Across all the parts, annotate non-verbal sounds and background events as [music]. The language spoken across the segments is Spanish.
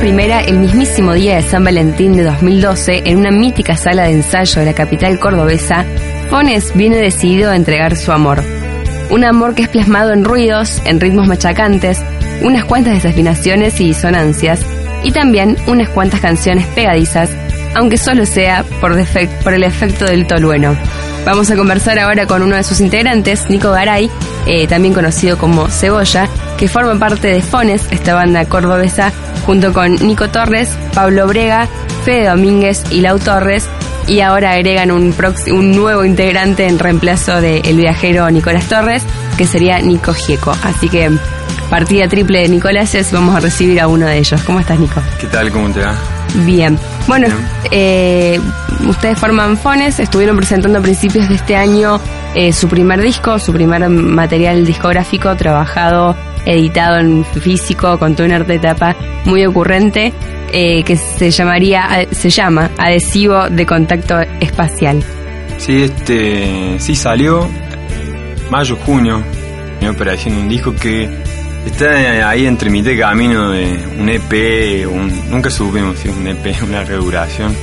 primera el mismísimo día de San Valentín de 2012 en una mítica sala de ensayo de la capital cordobesa, Fones viene decidido a entregar su amor. Un amor que es plasmado en ruidos, en ritmos machacantes, unas cuantas desafinaciones y disonancias, y también unas cuantas canciones pegadizas, aunque solo sea por, el efecto del tolueno. Vamos a conversar ahora con uno de sus integrantes, Nico Garay, eh, también conocido como Cebolla, que forma parte de Fones, esta banda cordobesa, junto con Nico Torres, Pablo Brega, Fede Domínguez y Lau Torres, y ahora agregan un, nuevo integrante en reemplazo del viajero Nicolás Torres, que sería Nico Gieco. Así que partida triple de Nicoláses, vamos a recibir a uno de ellos. ¿Cómo estás, Nico? ¿Qué tal? ¿Cómo te va? Bien. Bueno, Bien. eh, ustedes forman Fones, estuvieron presentando a principios de este año eh, su primer disco, su primer material discográfico trabajado, editado en físico, con todo un arte de tapa muy ocurrente, eh, que se llamaría, se llama Adhesivo de Contacto Espacial. Sí, este, sí salió mayo, junio, mi operación, un disco que está ahí entre mitad de camino de un EP, un- nunca supimos si es un EP, [laughs] una reduración.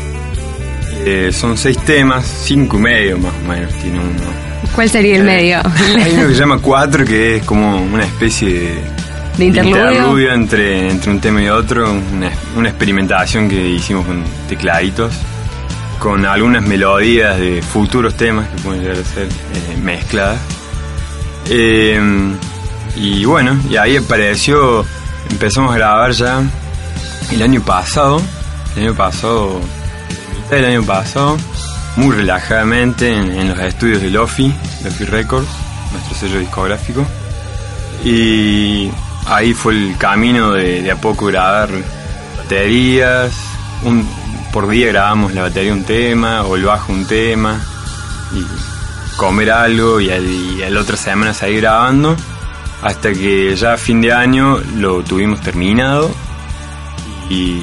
Eh, son seis temas, cinco y medio más o menos tiene uno. ¿Cuál sería el medio? [laughs] Hay uno que se llama [laughs] Cuatro, que es como una especie de, ¿De interludio? entre, entre un tema y otro, una, una experimentación que hicimos con tecladitos, con algunas melodías de futuros temas que pueden llegar a ser eh, mezcladas. Eh, y bueno, y ahí apareció, empezamos a grabar ya el año pasado, el año pasado, mitad del año pasado, muy relajadamente en, los estudios de Lofi, Lofi Records, nuestro sello discográfico. Y ahí fue el camino de, a poco grabar baterías. Un, por día grabamos la batería un tema o el bajo un tema. Y comer algo y al, y la otra semana seguir grabando. Hasta que ya a fin de año lo tuvimos terminado. Y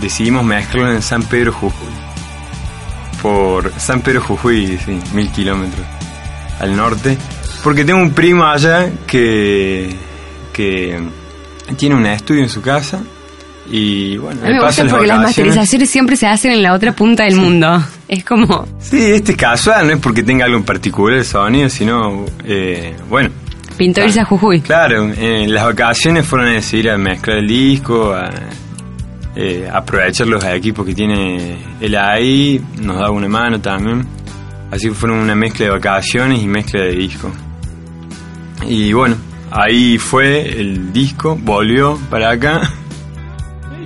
decidimos mezclarlo en San Pedro Jujuy. Por San Pedro Jujuy, sí, mil kilómetros al norte. Porque tengo un primo allá que, que tiene un estudio en su casa. Y bueno, A mí me gusta las porque las vacaciones. masterizaciones siempre se hacen en la otra punta del mundo. Es como... Sí, este es casual, no es porque tenga algo en particular el sonido, sino, eh, bueno. Pintó irse a Jujuy. Claro, en las vacaciones fueron a decidir a mezclar el disco, a eh, aprovechar los equipos que tiene él ahí, nos daba una mano también. Así que fueron una mezcla de vacaciones y mezcla de disco. Y bueno, ahí fue el disco, volvió para acá. [laughs]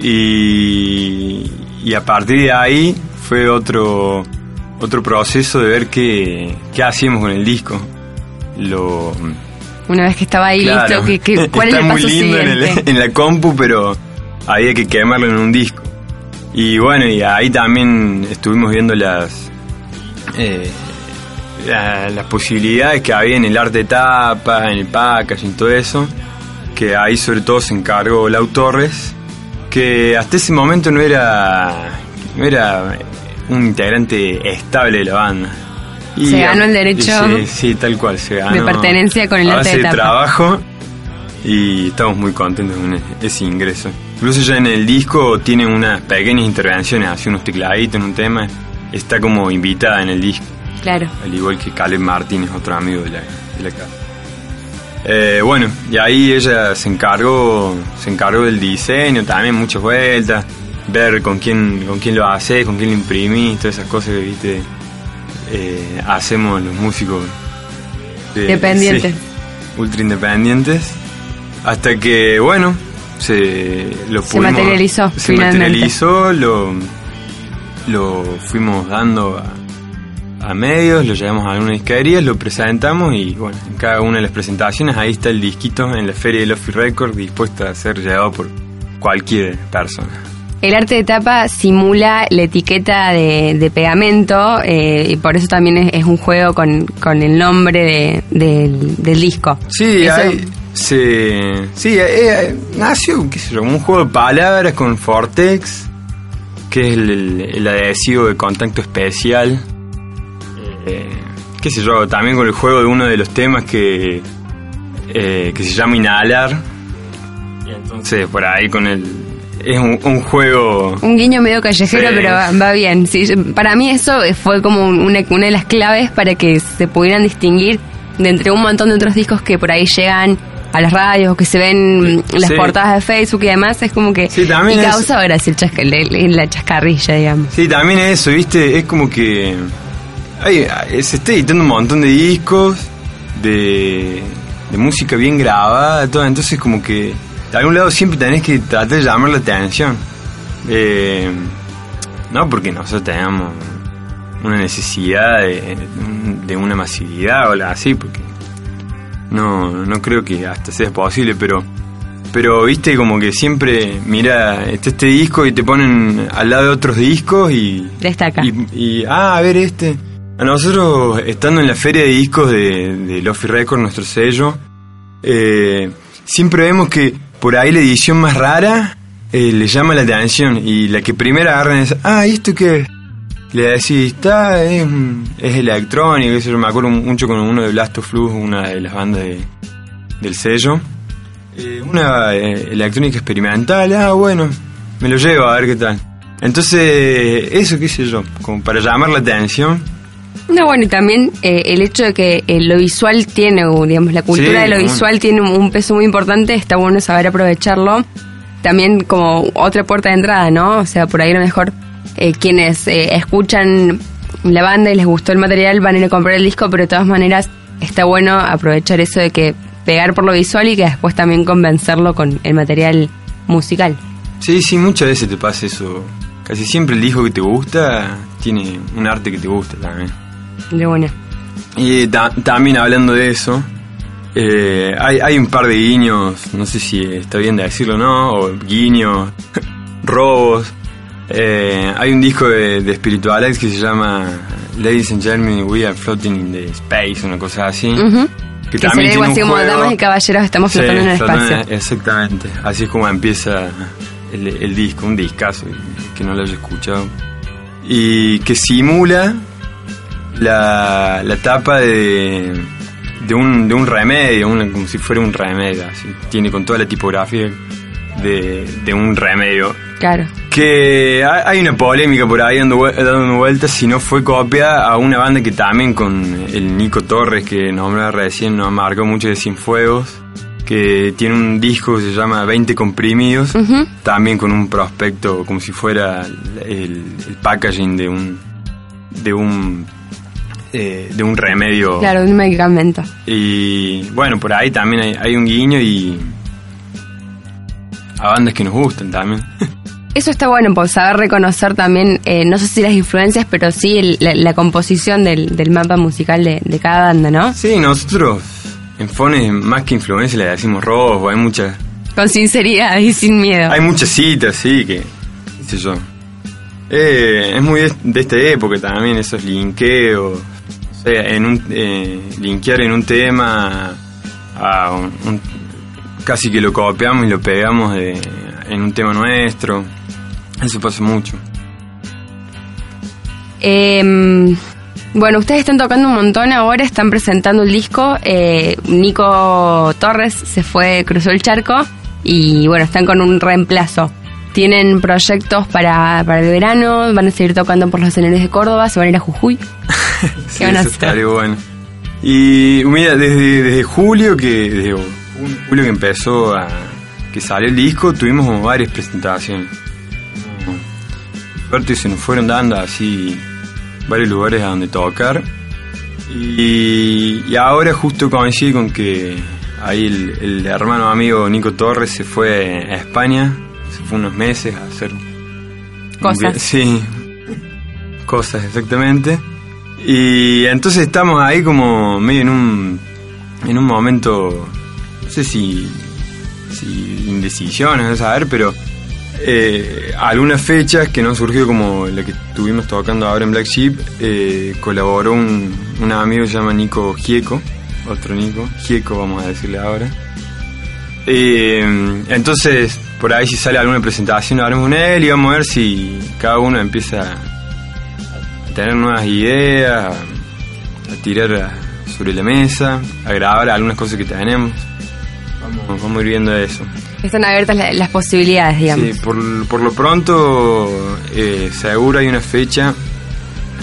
Y, y a partir de ahí fue otro, otro proceso de ver qué, qué hacíamos con el disco. Lo, Una vez que estaba ahí Claro. listo, ¿qué, qué, [laughs] cuál Está es el muy lindo en, el- [laughs] en la compu, pero había que quemarlo en un disco. Y bueno, y ahí también estuvimos viendo las eh, la- las posibilidades que había en el arte de tapa, en el packaging, todo eso. Que ahí sobre todo se encargó Lau Torres, que hasta ese momento no era, no era un integrante estable de la banda. Se ganó el derecho Sí, sí, tal cual, se ganó. de pertenencia con el arte de trabajo y estamos muy contentos con e- ese ingreso. Incluso ya en el disco tiene unas pequeñas intervenciones, hace unos tecladitos en un tema, está como invitada en el disco, Claro. al igual que Caleb Martínez, otro amigo de la, de la casa. Eh, bueno, y ahí ella se encargó, se encargó del diseño, también muchas vueltas, ver con quién, con quién lo haces, con quién lo imprimís, todas esas cosas que viste, eh, hacemos los músicos de- Dependientes. sí, ultra independientes. Hasta que, bueno, se lo Se materializó, Se finalmente. materializó, lo, lo fuimos dando a, a medios, lo llevamos a algunas disquerías, lo presentamos y, bueno, en cada una de las presentaciones ahí está el disquito en la feria de Lofi Record dispuesto a ser llevado por cualquier persona. El arte de tapa simula la etiqueta de, de pegamento eh, y por eso también es, es un juego con, con el nombre de- del, del disco. Sí, Eso- hay, se, sí eh, eh, nació, qué sé yo, un juego de palabras con Fortex, que es el, adhesivo de contacto especial. Eh, qué sé yo, también con el juego de uno de los temas que, eh, que se llama Inhalar. Y entonces por ahí con el... Es un, un juego... Un guiño medio callejero, Sí. pero va, va bien. Sí, para mí eso fue como una, una de las claves para que se pudieran distinguir de entre un montón de otros discos que por ahí llegan a las radios o que se ven en las Sí. portadas de Facebook y demás. Es como que Sí, también y es- causa gracia el chasca- la chascarrilla, digamos. Sí, también eso, ¿viste? Es como que hay- se está editando un montón de discos, de, de música bien grabada, todo, entonces como que de algún lado siempre tenés que tratar de llamar la atención. Eh, no porque nosotros tengamos una necesidad de, de una masividad o algo así, porque no, no creo que hasta sea posible, pero pero viste como que siempre, mira, está este disco y te ponen al lado de otros discos y... Destaca. Y, y, ah, a ver este. A nosotros, estando en la feria de discos de, de Lofi Record, nuestro sello, eh, siempre vemos que por ahí la edición más rara eh, le llama la atención y la que primero agarran es, ah, ¿y esto qué? Le decís, está, es, es electrónico, yo me acuerdo mucho con uno de Blast of Flux, una de las bandas de- del sello. Eh, una eh, electrónica experimental, ah, bueno, me lo llevo a ver qué tal. Entonces, eso qué sé yo, como para llamar la atención. No, bueno, y también eh, el hecho de que eh, lo visual tiene, o, digamos, la cultura Sí, de lo bueno. visual tiene un, un peso muy importante, está bueno saber aprovecharlo. También como otra puerta de entrada, ¿no? O sea, por ahí a lo mejor eh, quienes eh, escuchan la banda y les gustó el material van a ir a comprar el disco, pero de todas maneras está bueno aprovechar eso de que pegar por lo visual y que después también convencerlo con el material musical. Sí, sí, muchas veces te pasa eso. Casi siempre el disco que te gusta tiene un arte que te gusta también. De buena. Y ta- también hablando de eso, eh, hay, hay un par de guiños, no sé si está bien de decirlo o no, o guiños, [laughs] robos. Eh, hay un disco de, de Spiritualex que se llama Ladies and Gentlemen, We Are Floating in the Space, una cosa así. Ujú. Que, sería algo tiene un así como juego- damas y caballeros estamos Sí, flotando en el flotando espacio. en- Exactamente, así es como empieza el, el disco, un discazo que no lo haya escuchado. Y que simula la, la tapa de, de, un, de un remedio, una- como si fuera un remedio, así. Tiene con toda la tipografía de, de un remedio. Claro. Que hay una polémica por ahí dando, dando vueltas si no fue copia a una banda que también con el Nico Torres que nombraba recién nos marcó mucho de Cienfuegos que tiene un disco que se llama 20 comprimidos también con un prospecto como si fuera el, el packaging de un de un eh, de un remedio Claro, de un medicamento. y bueno por ahí también hay, hay un guiño y a bandas que nos gustan también [laughs] Eso está bueno, pues saber reconocer también, eh, no sé si las influencias, pero sí el- la, la composición del, del mapa musical de, de cada banda, ¿no? Sí, nosotros en Fones más que influencia le decimos robo, hay muchas Con sinceridad y sin miedo. hay muchas citas, sí, que qué sé yo. Eh, es muy de, de esta época también esos linkeos, en un eh, linkear en un tema a un, casi que lo copiamos y lo pegamos en un tema nuestro. Eso pasa mucho. Eh, bueno, ustedes están tocando un montón ahora, están presentando el disco. eh, Nico Torres se fue, cruzó el charco y bueno, están con un reemplazo. Tienen proyectos para, para el verano, van a seguir tocando por los escenarios de Córdoba, se van a ir a Jujuy. [laughs] Sí, van a hacer? bueno. Y mira, desde, desde julio que desde julio que empezó a que salió el disco, tuvimos varias presentaciones. Suerte se nos fueron dando así varios lugares a donde tocar. Y, y ahora justo coincide con que ahí el, el hermano amigo Nico Torres se fue a España, se fue unos meses a hacer... Cosas. Sí, cosas exactamente. Y entonces estamos ahí como medio en un, en un momento, no sé si, si indecisión, no saber, pero eh, algunas fechas que no han surgido como la que estuvimos tocando ahora en Black Sheep, eh, colaboró un, un amigo que se llama Nico Gieco, otro Nico, Gieco vamos a decirle ahora. Eh, entonces, por ahí si sale alguna presentación, hablamos con él y vamos a ver si cada uno empieza a tener nuevas ideas, a, tirar sobre la mesa, a grabar algunas cosas que tenemos. Vamos, vamos a ir viendo eso. Están abiertas la- las posibilidades, digamos. Sí, por, por lo pronto, eh, seguro hay una fecha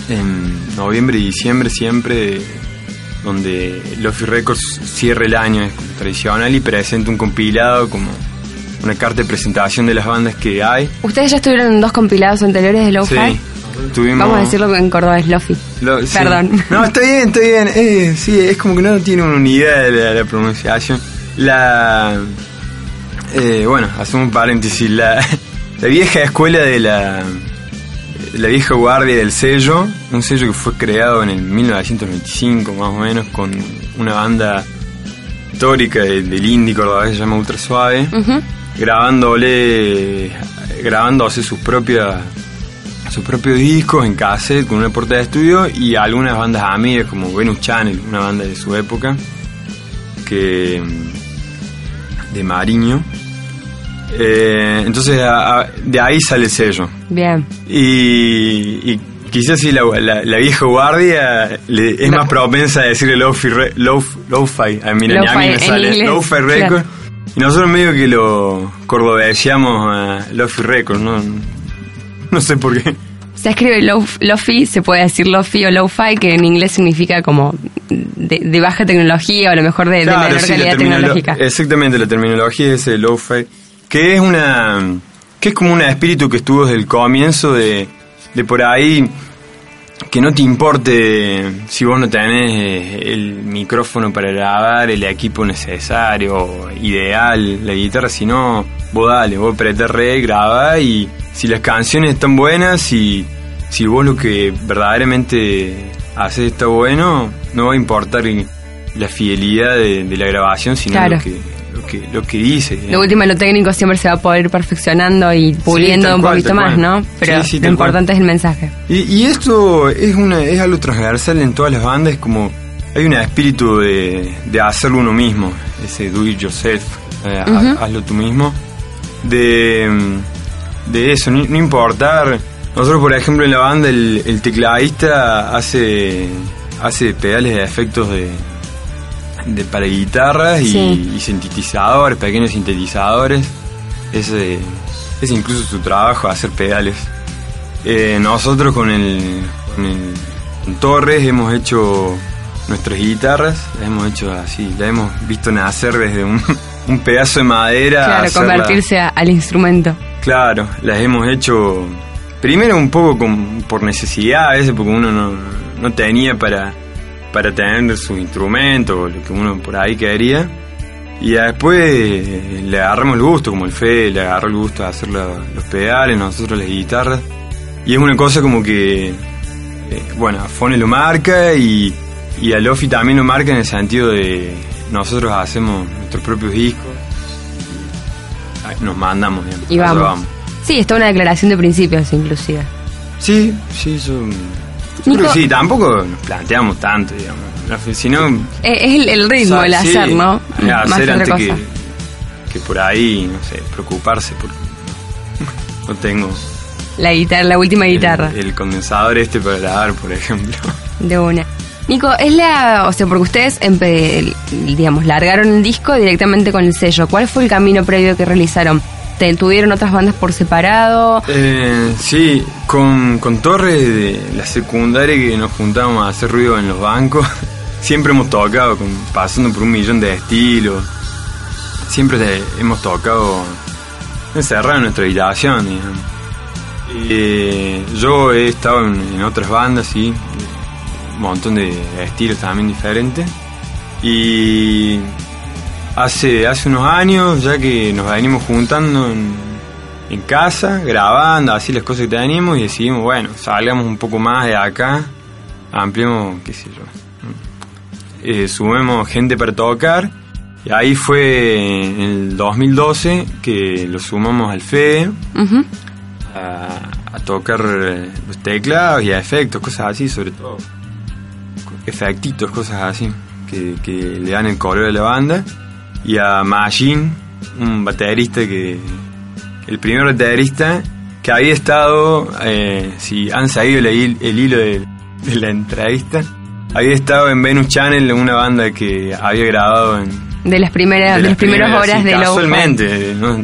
en noviembre y diciembre siempre donde Lofi Records cierra el año, es tradicional, y presenta un compilado como una carta de presentación de las bandas que hay. Ustedes ya estuvieron en dos compilados anteriores de Lo-Fi. Sí, tuvimos... Vamos a decirlo en Córdoba es Lofi. Lo- sí. Perdón. No, está bien, está bien. Eh, sí, es como que no tiene una unidad de la, la pronunciación. La. eh, bueno, hacemos un paréntesis. La, la vieja escuela de la. La vieja guardia del sello, un sello que fue creado en el 1925 más o menos con una banda histórica de- del indie cordobés que se llama Ultra Suave, Ujú. Grabándole, grabándose sus propias sus propios discos en cassette con una portada de estudio y algunas bandas amigas como Venus Channel, una banda de su época, que de Mariño. Eh, entonces a- a- de ahí sale el sello. Bien. Y, y quizás si la, la- la vieja guardia le- es No. más propensa a decirle lo-fi, re- lo- lo-fi, a mí, a mí Lo-fi me sale lo-fi record. claro. Y nosotros medio que lo cordobeseamos a lo-fi record, ¿no? No sé por qué. Se escribe lo- Lofi, se puede decir Lofi o Lo-Fi, que en inglés significa como de, de baja tecnología o a lo mejor de, de Claro, menor sí, la calidad tecnológica. Exactamente, la terminología es el lo-fi, que es una que es como un espíritu que estuvo desde el comienzo de, de por ahí que no te importe si vos no tenés eh, el micrófono para grabar, el equipo necesario, ideal, la guitarra, sino vos dale, vos apretar re, graba y si las canciones están buenas y si vos lo que verdaderamente haces está bueno, no va a importar la fidelidad de, de la grabación, sino Claro. lo, que, lo, que, lo que. Lo último, lo técnico siempre se va a poder ir perfeccionando y puliendo un cual, poquito más, cual. ¿no? Pero Sí, sí, lo cual. importante es el mensaje. Y, y esto es una es algo transversal en todas las bandas, es como hay un espíritu de, de hacerlo uno mismo, ese do it yourself, eh, ha- hazlo tú mismo, de, de eso, no, no importar. Nosotros, por ejemplo, en la banda, el, el tecladista hace, hace pedales de efectos de, de para guitarras y, Sí. y sintetizadores, pequeños sintetizadores. Ese es incluso su trabajo, hacer pedales. Eh, nosotros con el, con el con Torres hemos hecho nuestras guitarras, las hemos hecho así, la hemos visto nacer desde un, [laughs] un pedazo de madera. Claro, hacerla- convertirse a- al instrumento. Claro, las hemos hecho primero un poco con- por necesidad a veces, porque uno no, no tenía para, para tener sus instrumentos lo que uno por ahí quería. Y después eh, le agarramos el gusto, como el Fe le agarró el gusto de hacer los pedales, nosotros las guitarras. Y es una cosa como que, eh, bueno, a Fone lo marca y, y a Lofi también lo marca en el sentido de nosotros hacemos nuestros propios discos nos mandamos, digamos, Y vamos. Sí, está una declaración de principios, inclusive. Sí, sí, yo Nico- creo que sí, tampoco nos planteamos tanto, digamos. Si no, Eh, Es el, el ritmo, o el sí, hacer, ¿no? Más hacer antes cosa. que, que por ahí, no sé, preocuparse porque [laughs] no tengo La guitarra, la última guitarra. El, el condensador este para grabar, por ejemplo. [laughs] De una. Nico, es la. O sea, porque ustedes, empe- digamos, largaron el disco directamente con el sello. ¿Cuál fue el camino previo que realizaron? ¿Te- ¿Tuvieron otras bandas por separado? Eh, sí, con, con Torres de la secundaria que nos juntábamos a hacer ruido en los bancos, [laughs] siempre hemos tocado, pasando por un millón de estilos. Siempre hemos tocado encerrado en nuestra habitación. Eh, yo he estado en, otras bandas, sí, un montón de estilos también diferentes. Y hace, hace unos años, ya que nos venimos juntando en casa, grabando, así las cosas que teníamos y decidimos, bueno, salgamos un poco más de acá, ampliemos, qué sé yo, eh, sumemos gente para tocar. Y ahí fue en el 2012 que lo sumamos al FEDE a, a tocar eh, los teclados y a efectos, cosas así, sobre todo. Efectitos, cosas así, que, que le dan el color a la banda. Y a Machine, un baterista que. El primer baterista que había estado, eh, si han seguido el, hil- el hilo de, de la entrevista, había estado en Venus Channel, una banda que había grabado en De las primeras, de, de las primeras primeras, horas sí, de Casualmente, no,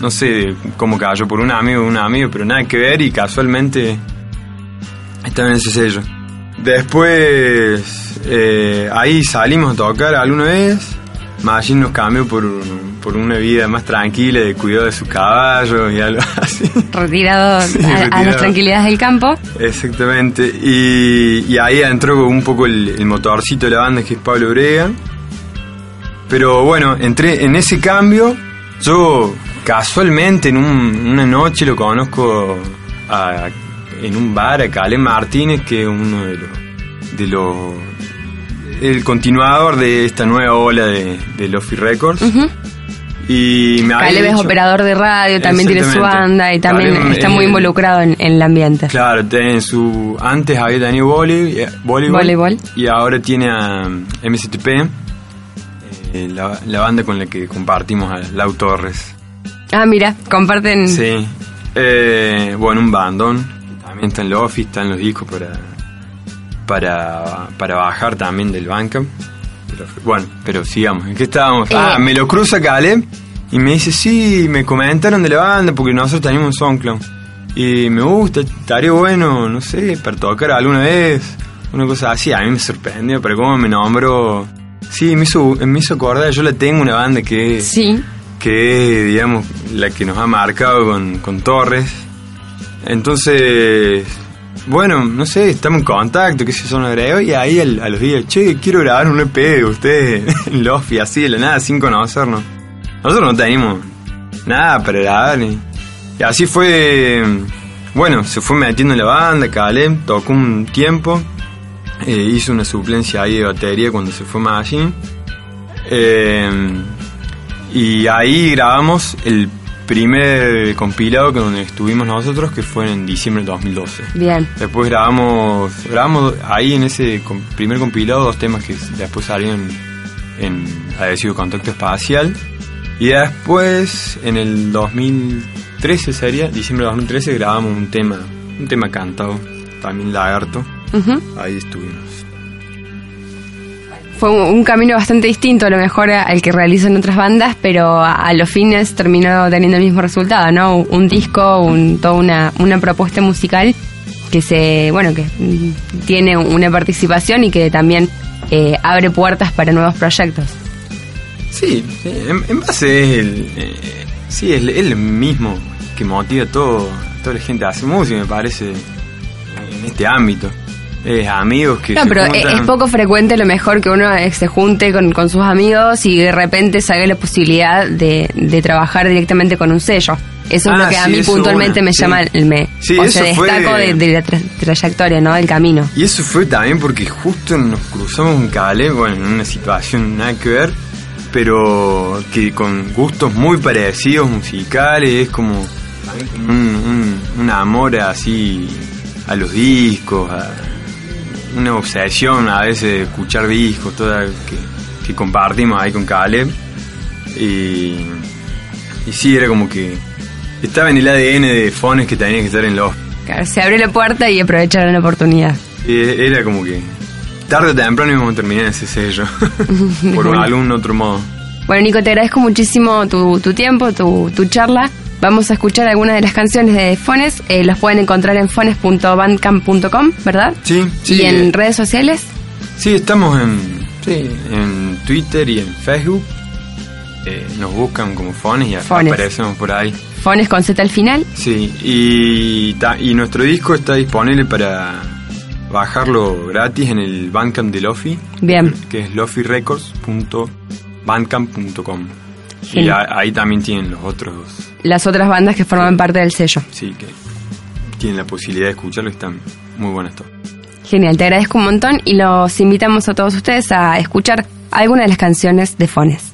no sé cómo cayó por un amigo un amigo, pero nada que ver y casualmente estaba en ese sello. Después, eh, ahí salimos a tocar alguna vez. Machine nos cambió por, por una vida más tranquila, de cuidado de sus caballos y algo [laughs] así. retirado Sí, a, las tranquilidades del campo. Exactamente. Y, y ahí entró un poco el, el motorcito de la banda, que es Pablo Brega. Pero bueno, entré en ese cambio. Yo casualmente en un- una noche lo conozco a- en un bar a Caleb Martínez, que es uno de los, de los el continuador de esta nueva ola de, de Lofi Records. Ujú. Y me Caleb es operador de radio, también tiene su banda y también Caleb, está eh, muy involucrado en, en el ambiente. Claro, tiene su antes había tenido vole- eh, voleibol, Voleibol. y ahora tiene a MSTP, eh, la, la banda con la que compartimos a Lau Torres. Ah, mira, comparten. Sí, eh, bueno, un bandón, también está en office, están los discos para, para, para bajar también del. Pero, bueno, pero sigamos, ¿en qué estábamos? Eh. Ah, me lo cruza Caleb y me dice, sí, me comentaron de la banda porque nosotros teníamos un SoundCloud. Y me gusta, estaría bueno, no sé, para tocar alguna vez, una cosa así. A mí me sorprendió, pero como me nombró... Sí, me hizo, me hizo acordar, yo la tengo una banda que Sí. que digamos, la que nos ha marcado con, con Torres. Entonces, bueno, no sé, estamos en contacto, qué sé yo, nos agregó y ahí a los días, che, quiero grabar un EP de ustedes [laughs] en Lofi, así de la nada, sin conocernos. Nosotros no teníamos nada para grabar y así fue, bueno, se fue metiendo en la banda, Caleb, tocó un tiempo, eh, hizo una suplencia ahí de batería cuando se fue Machine. Eh, y ahí grabamos el primer compilado que donde estuvimos nosotros, que fue en diciembre del 2012. Bien. Después grabamos, grabamos ahí en ese primer compilado dos temas que después salieron en Adhesivo Contacto Espacial. Y después, en el 2013 sería, diciembre de 2013, grabamos un tema, un tema cantado, también Lagarto. Ujú. Ahí estuvimos. Fue un, camino bastante distinto a lo mejor al que realizan otras bandas, pero a, los fines terminó teniendo el mismo resultado, ¿no? Un, disco, un, toda una, una propuesta musical que se, bueno, que tiene una participación y que también eh, abre puertas para nuevos proyectos. Sí, sí, en, base es el, eh, sí, es, el mismo que motiva todo, a toda la gente a hacer música, me parece, en este ámbito. Es amigos que No, se pero es, juntan. es poco frecuente lo mejor que uno eh, se junte con, con sus amigos y de repente salga la posibilidad de, de trabajar directamente con un sello. Eso es Ah, lo que a mí puntualmente bueno, me sí. llama, me, Sí, o sea, fue- destaco de, de la tra- trayectoria, ¿no? Del camino. Y eso fue también porque justo nos cruzamos en Calais, bueno, en una situación nada que ver, pero que con gustos muy parecidos musicales, es como un, un- un amor así a los discos, a una obsesión a veces de escuchar discos, toda que, que compartimos ahí con Caleb. Y, y sí, era como que estaba en el ADN de Fones que tenía que estar en los Claro, se abrió la puerta y aprovecharon la oportunidad. y Era como que tarde o temprano íbamos a terminar ese sello, [laughs] [laughs] por algún otro modo. Bueno, Nico, te agradezco muchísimo tu, tu tiempo, tu, tu charla. Vamos a escuchar algunas de las canciones de Fones. Eh, los pueden encontrar en fones.bandcamp.com, ¿verdad? Sí, sí. ¿Y en eh, redes sociales? sí, estamos en, sí, en Twitter y en Facebook. Eh, nos buscan como Fones y Fones. aparecemos por ahí. Fones con Z al final. Sí, y, nuestro disco está disponible para bajarlo gratis en el Bandcamp de Lofi, Bien. que es lofirecords.com. bandcamp.com. Y ahí también tienen los otros, Las otras bandas que forman parte del sello. sí, que tienen la posibilidad de escucharlo y están muy buenas todas. Genial, te agradezco un montón y los invitamos a todos ustedes a escuchar algunas de las canciones de Fones.